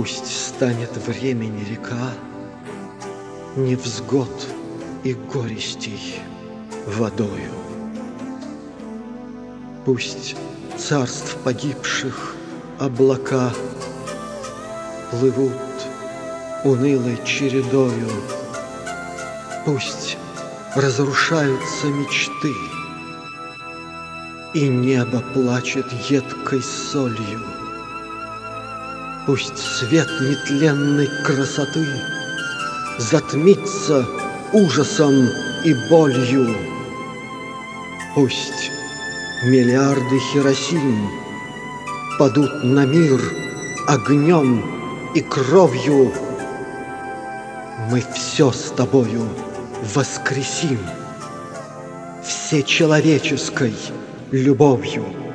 Пусть станет времени река Невзгод и горестей водою. Пусть царств погибших облака Плывут унылой чередою, Пусть разрушаются мечты, И небо плачет едкой солью. Пусть свет нетленной красоты Затмится ужасом и болью. Пусть миллиарды Хиросим Падут на мир огнем и кровью. Мы все с тобою воскресим Всечеловеческой любовью.